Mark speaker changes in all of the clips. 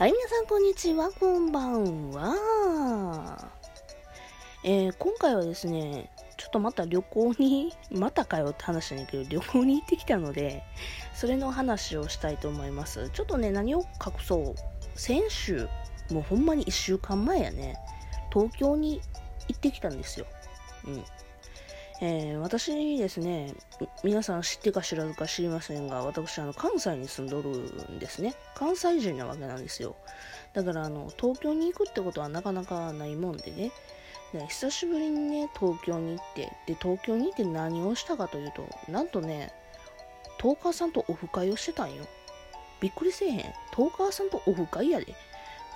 Speaker 1: はい、皆さんこんにちは、こんばんは。えー、今回はですね、ちょっとまた旅行に、またかよって話じゃないけど、旅行に行ってきたので、それの話をしたいと思います。ちょっとね、何を隠そう。先週、もうほんまに1週間前やね、東京に行ってきたんですよ。うん。えー、私ですね、皆さん知ってか知らずか知りませんが、私、あの、関西に住んどるんですね。関西人なわけなんですよ。だから、あの、東京に行くってことはなかなかないもんでね。で久しぶりにね、東京に行って、で、東京に行って何をしたかというと、なんとね、トーカーさんとオフ会をしてたんよ。びっくりせえへん。トーカーさんとオフ会やで。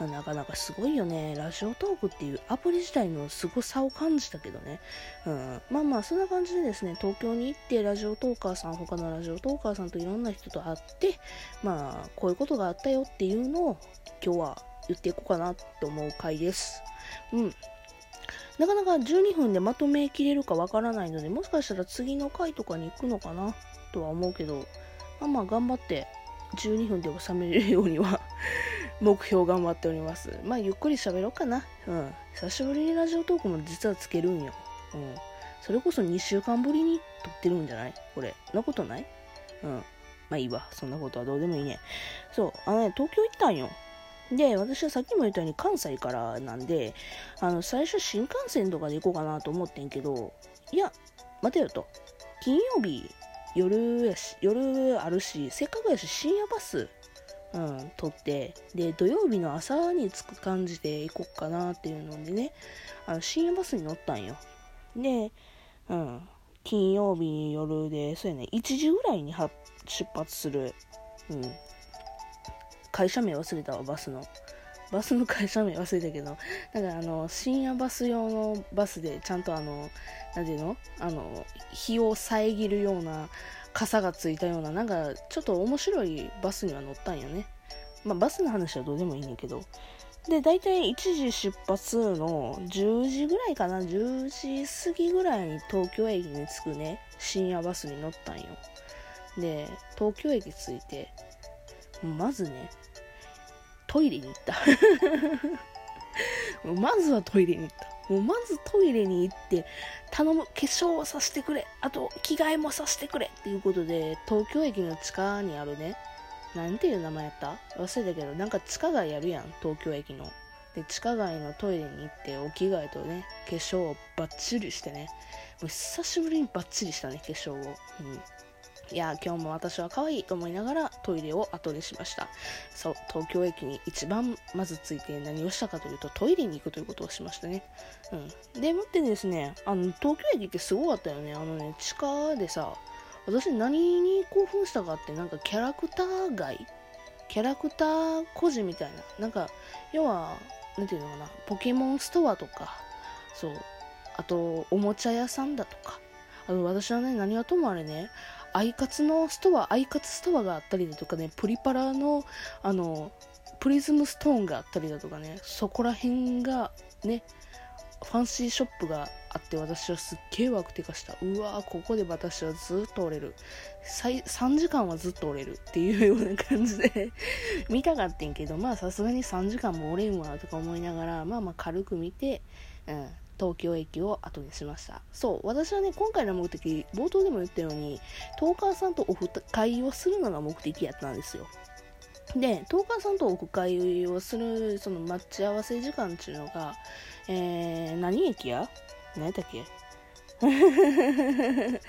Speaker 1: なかなかすごいよね。ラジオトークっていうアプリ自体の凄さを感じたけどね。うん。まあまあ、そんな感じでですね、東京に行ってラジオトーカーさん、他のラジオトーカーさんといろんな人と会って、まあ、こういうことがあったよっていうのを今日は言っていこうかなと思う回です。うん。なかなか12分でまとめきれるかわからないので、もしかしたら次の回とかに行くのかなとは思うけど、まあまあ頑張って12分で収めれるようには目標頑張っております。まあ、ゆっくり喋ろうかな。うん。久しぶりにラジオトークも実はつけるんよ。うん。それこそ2週間ぶりに撮ってるんじゃない？これ。なことない？うん。まあいいわ。そんなことはどうでもいいね。そう。あのね、東京行ったんよ。で、私はさっきも言ったように関西からなんで、あの、最初新幹線とかで行こうかなと思ってんけど、いや、待てよと。金曜日、夜やし、夜あるし、せっかくやし深夜バスうん、撮って、で、土曜日の朝に着く感じで行こっかなっていうのでね、あの、深夜バスに乗ったんよ。で、うん、金曜日夜で、そうやね、1時ぐらいに出発する、うん、会社名忘れたわ、バスの。バスの会社名忘れたけど、なんかあの、深夜バス用のバスで、ちゃんとあの、なんていうの？あの、日を遮るような、傘がついたような、なんか、ちょっと面白いバスには乗ったんよね。まあ、バスの話はどうでもいいんだけど。で、大体1時出発の10時ぐらいかな、10時過ぎぐらいに東京駅に着くね、深夜バスに乗ったんよ。で、東京駅着いて、まずね、トイレに行った。まずはトイレに行った。もうまずトイレに行って、頼む、化粧をさせてくれ。あと、着替えもさせてくれ。っていうことで、東京駅の地下にあるね、なんていう名前やった？忘れたけど、なんか地下街やるやん、東京駅の。で、地下街のトイレに行って、お着替えとね、化粧をバッチリしてね、もう久しぶりにバッチリしたね、化粧を。うん。いや、今日も私は可愛いと思いながらトイレを後にしました。そう、東京駅に一番まず着いて何をしたかというとトイレに行くということをしましたね。うん。でもってですね、あの、東京駅ってすごかったよね。あのね、地下でさ、私何に興奮したかってなんかキャラクター街？キャラクター小路みたいな。なんか、要は、なんていうのかな、ポケモンストアとか、そう、あと、おもちゃ屋さんだとか、あの、私はね、何はともあれね、アイカツのストア、アイカツストアがあったりだとかね、プリパラの、あの、プリズムストーンがあったりだとかね、そこら辺がね、ファンシーショップがあって私はすっげえワクテカした。うわーここで私はずっとおれる。3時間はずっと折れるっていうような感じで 見たかってんけど、まあさすがに3時間も折れんわとか思いながら、まあまあ軽く見て、うん、東京駅を後にしました。そう、私はね、今回の目的、冒頭でも言ったように、トーカーさんとオフ会をするのが目的やったんですよ。で、トーカーさんとオフ会をする、その待ち合わせ時間っていうのが、えー、何駅や？何やったっけ？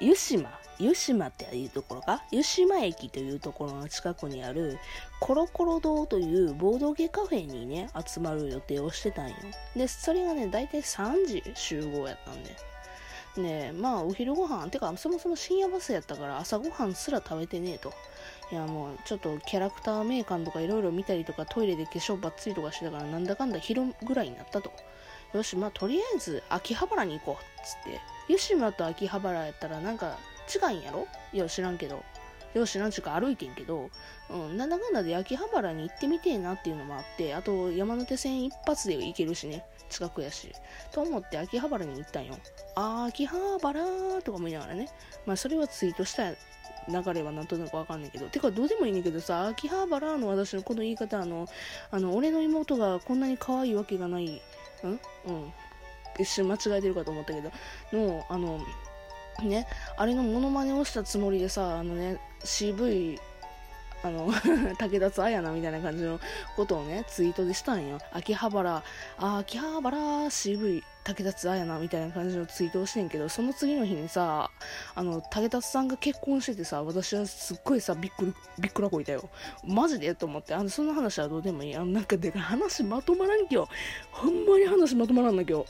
Speaker 1: 湯島湯島っていうところか？湯島駅というところの近くにあるコロコロ堂というボードゲカフェにね、集まる予定をしてたんよ。で、それがね、だいたい3時集合やったんで。で、まあ、お昼ご飯、てか、そもそも深夜バスやったから朝ごはんすら食べてねえと。いや、もう、ちょっとキャラクター名鑑とかいろいろ見たりとか、トイレで化粧ばっつりとかしてたから、なんだかんだ昼ぐらいになったと。よし、まあ、とりあえず、秋葉原に行こう。つって。湯島と秋葉原やったら、なんか、近いんやろ？いや、知らんけど。よし、なんちゅうか歩いてんけど、うん、なんだかんだで秋葉原に行ってみてえなっていうのもあって、あと山手線一発で行けるしね、近くやし。と思って秋葉原に行ったんよ。あー、秋葉原とか思いながらね。まあ、それはツイートした流れはなんとなくわかんないけどてかどうでもいいねんけどさ秋葉原の私のこの言い方あのあの俺の妹がこんなに可愛いわけがないん？うん一瞬間違えてるかと思ったけどのあのねあれのモノマネをしたつもりでさあのね CV あの 竹田彩なみたいな感じのことをねツイートでしたんよ。秋葉原あ秋葉原 CV 竹達彩なみたいな感じのツイートをしてんけどその次の日にさあの竹達さんが結婚しててさ私はすっごいさびっくりびっくらこいたよ。マジで？と思って。あのその話はどうでもいい。あのなんかでか話まとまらん今日ほんまに話まとまらんな今日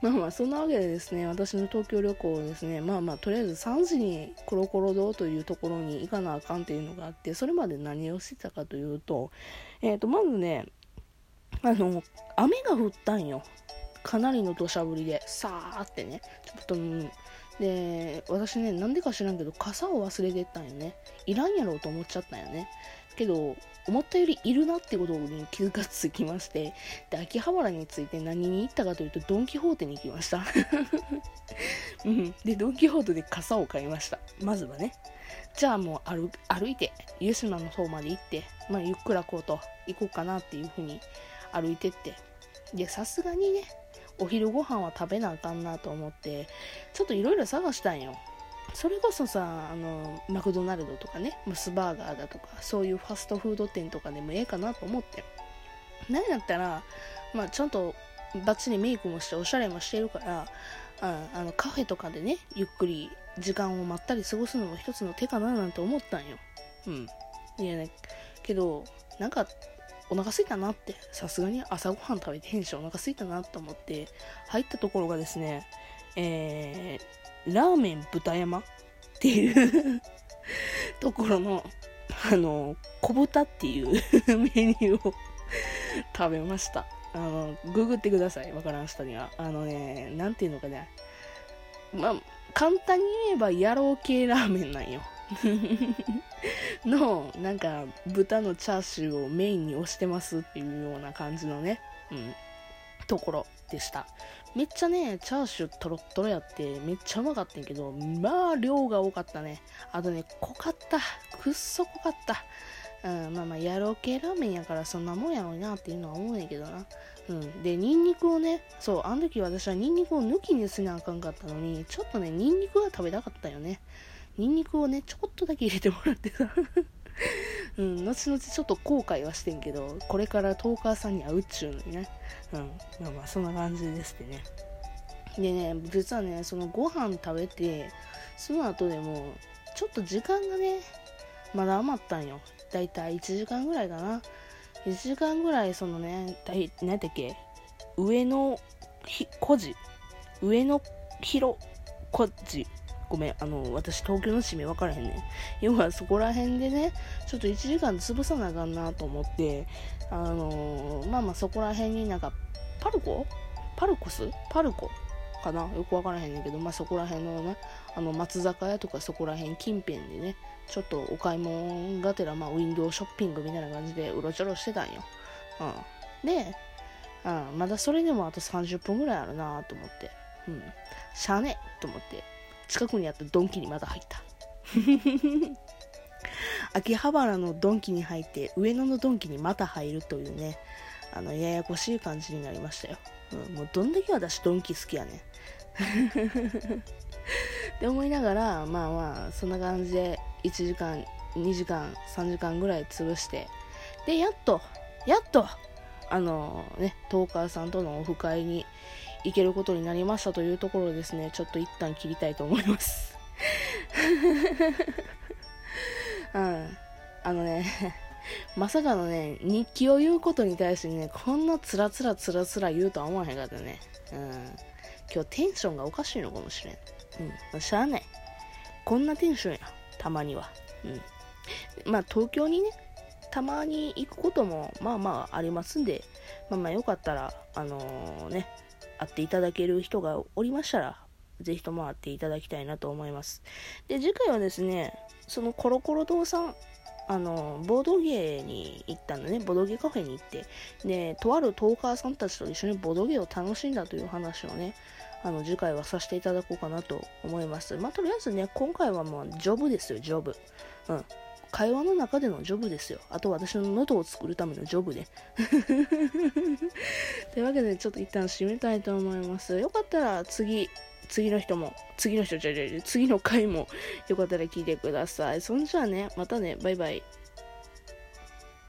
Speaker 1: まあまあそんなわけでですね私の東京旅行をですねまあまあとりあえず3時にコロコロ堂というところに行かなあかんっていうのがあってそれまで何をしてたかというとえっ、ー、とまずねあの、雨が降ったんよ。かなりの土砂降りで、さーってね。ちょっと、うん、で、私ね、なんでか知らんけど、傘を忘れてったんよね。いらんやろうと思っちゃったんよね。けど、思ったよりいるなってことに気づかつきまして、で、秋葉原について何に行ったかというと、ドン・キホーテに行きました。うん。で、ドン・キホーテで傘を買いました。まずはね。じゃあもう歩歩いて、湯島の方まで行って、まあ、ゆっくらこうと行こうかなっていうふうに歩いてって。でさすがにねお昼ご飯は食べなあかんなと思ってちょっといろいろ探したんよ。それこそさあのマクドナルドとかねモスバーガーだとかそういうファストフード店とかでもええかなと思って。何やったらまあちゃんとバッチリメイクもしておしゃれもしてるからああのカフェとかでねゆっくり時間をまったり過ごすのも一つの手かななんて思ったんよ。うん。いやねけどなんかお腹すいたなって、さすがに朝ごはん食べてへんし、お腹すいたなと思って、入ったところがですね、えー、ラーメン豚山っていう ところの、あの、小豚っていう メニューを 食べました。あの、ググってください。わからん人には。あのね、なんていうのかね。まあ、簡単に言えば、野郎系ラーメンなんよ。の、なんか、豚のチャーシューをメインに推してますっていうような感じのね、うん、ところでした。めっちゃね、チャーシュートロットロやって、めっちゃうまかったんやけど、まあ、量が多かったね。あとね、濃かった。くっそ濃かった。うん、まあまあ、野郎系ラーメンやからそんなもんやろうなっていうのは思うんやけどな。うん。で、ニンニクをね、そう、あの時私はニンニクを抜きにせなあかんかったのに、ちょっとね、ニンニクが食べたかったよね。ニンニクをね、ちょこっとだけ入れてもらってさ うん、後々ちょっと後悔はしてんけど、これからトーカーさんに会うっちゅうのにね。うん、まあまあ、そんな感じですってね。でね、実はね、そのご飯食べて、その後でも、ちょっと時間がね、まだ余ったんよ。だいたい1時間ぐらいかな。1時間ぐらい、そのね、だい、何だっけ、上の、ひ、孤児、上の広、孤児ごめん、あの、私東京の地名分からへんねん。要はそこら辺でね、ちょっと1時間潰さなあかんなと思って、あのー、まあまあそこら辺になんか、パルコ？パルコス？パルコ？かな？よく分からへんねんけど、まあそこら辺のね、あの松坂屋とかそこら辺近辺でね、ちょっとお買い物がてら、まあウィンドウショッピングみたいな感じでうろちょろしてたんよ。うん。で、うん、まだそれでもあと30分ぐらいあるなと思って、うん。しゃあねと思って、近くにあったドンキにまだ入った。秋葉原のドンキに入って上野のドンキにまた入るというね、あの、ややこしい感じになりましたよ。うん、もうどんだけ私ドンキ好きやねん。って思いながら、まあまあ、そんな感じで1時間、2時間、3時間ぐらい潰して、で、やっと、やっと、あのね、トーカーさんとのオフ会に行けることになりましたというところですね、ちょっと一旦切りたいと思います。うん。あのね、まさかのね、日記を言うことに対してね、こんなつらつらつらつら言うとは思わへんかったね。うん。今日テンションがおかしいのかもしれん。うん。しゃあない。こんなテンションや。たまには。うん。まあ、東京にね、たまに行くことも、まあまあありますんで、まあまあよかったら、あのー、ね、会っていただける人がおりましたら、ぜひとも会っていただきたいなと思います。で、次回はですね、そのコロコロ堂さん、あの、ボードゲーに行ったんだね、ボードゲーカフェに行って、で、とあるトーカーさんたちと一緒にボードゲーを楽しんだという話をね、あの、次回はさせていただこうかなと思います。まあ、とりあえずね、今回はもう、ジョブですよ、ジョブ。うん。会話の中でのジョブですよ。あと私の喉を作るためのジョブね。というわけで、ちょっと一旦締めたいと思います。よかったら次、次の人も、次の人じゃじゃ次の回もよかったら聞いてください。そんじゃあね、またね、バイバイ。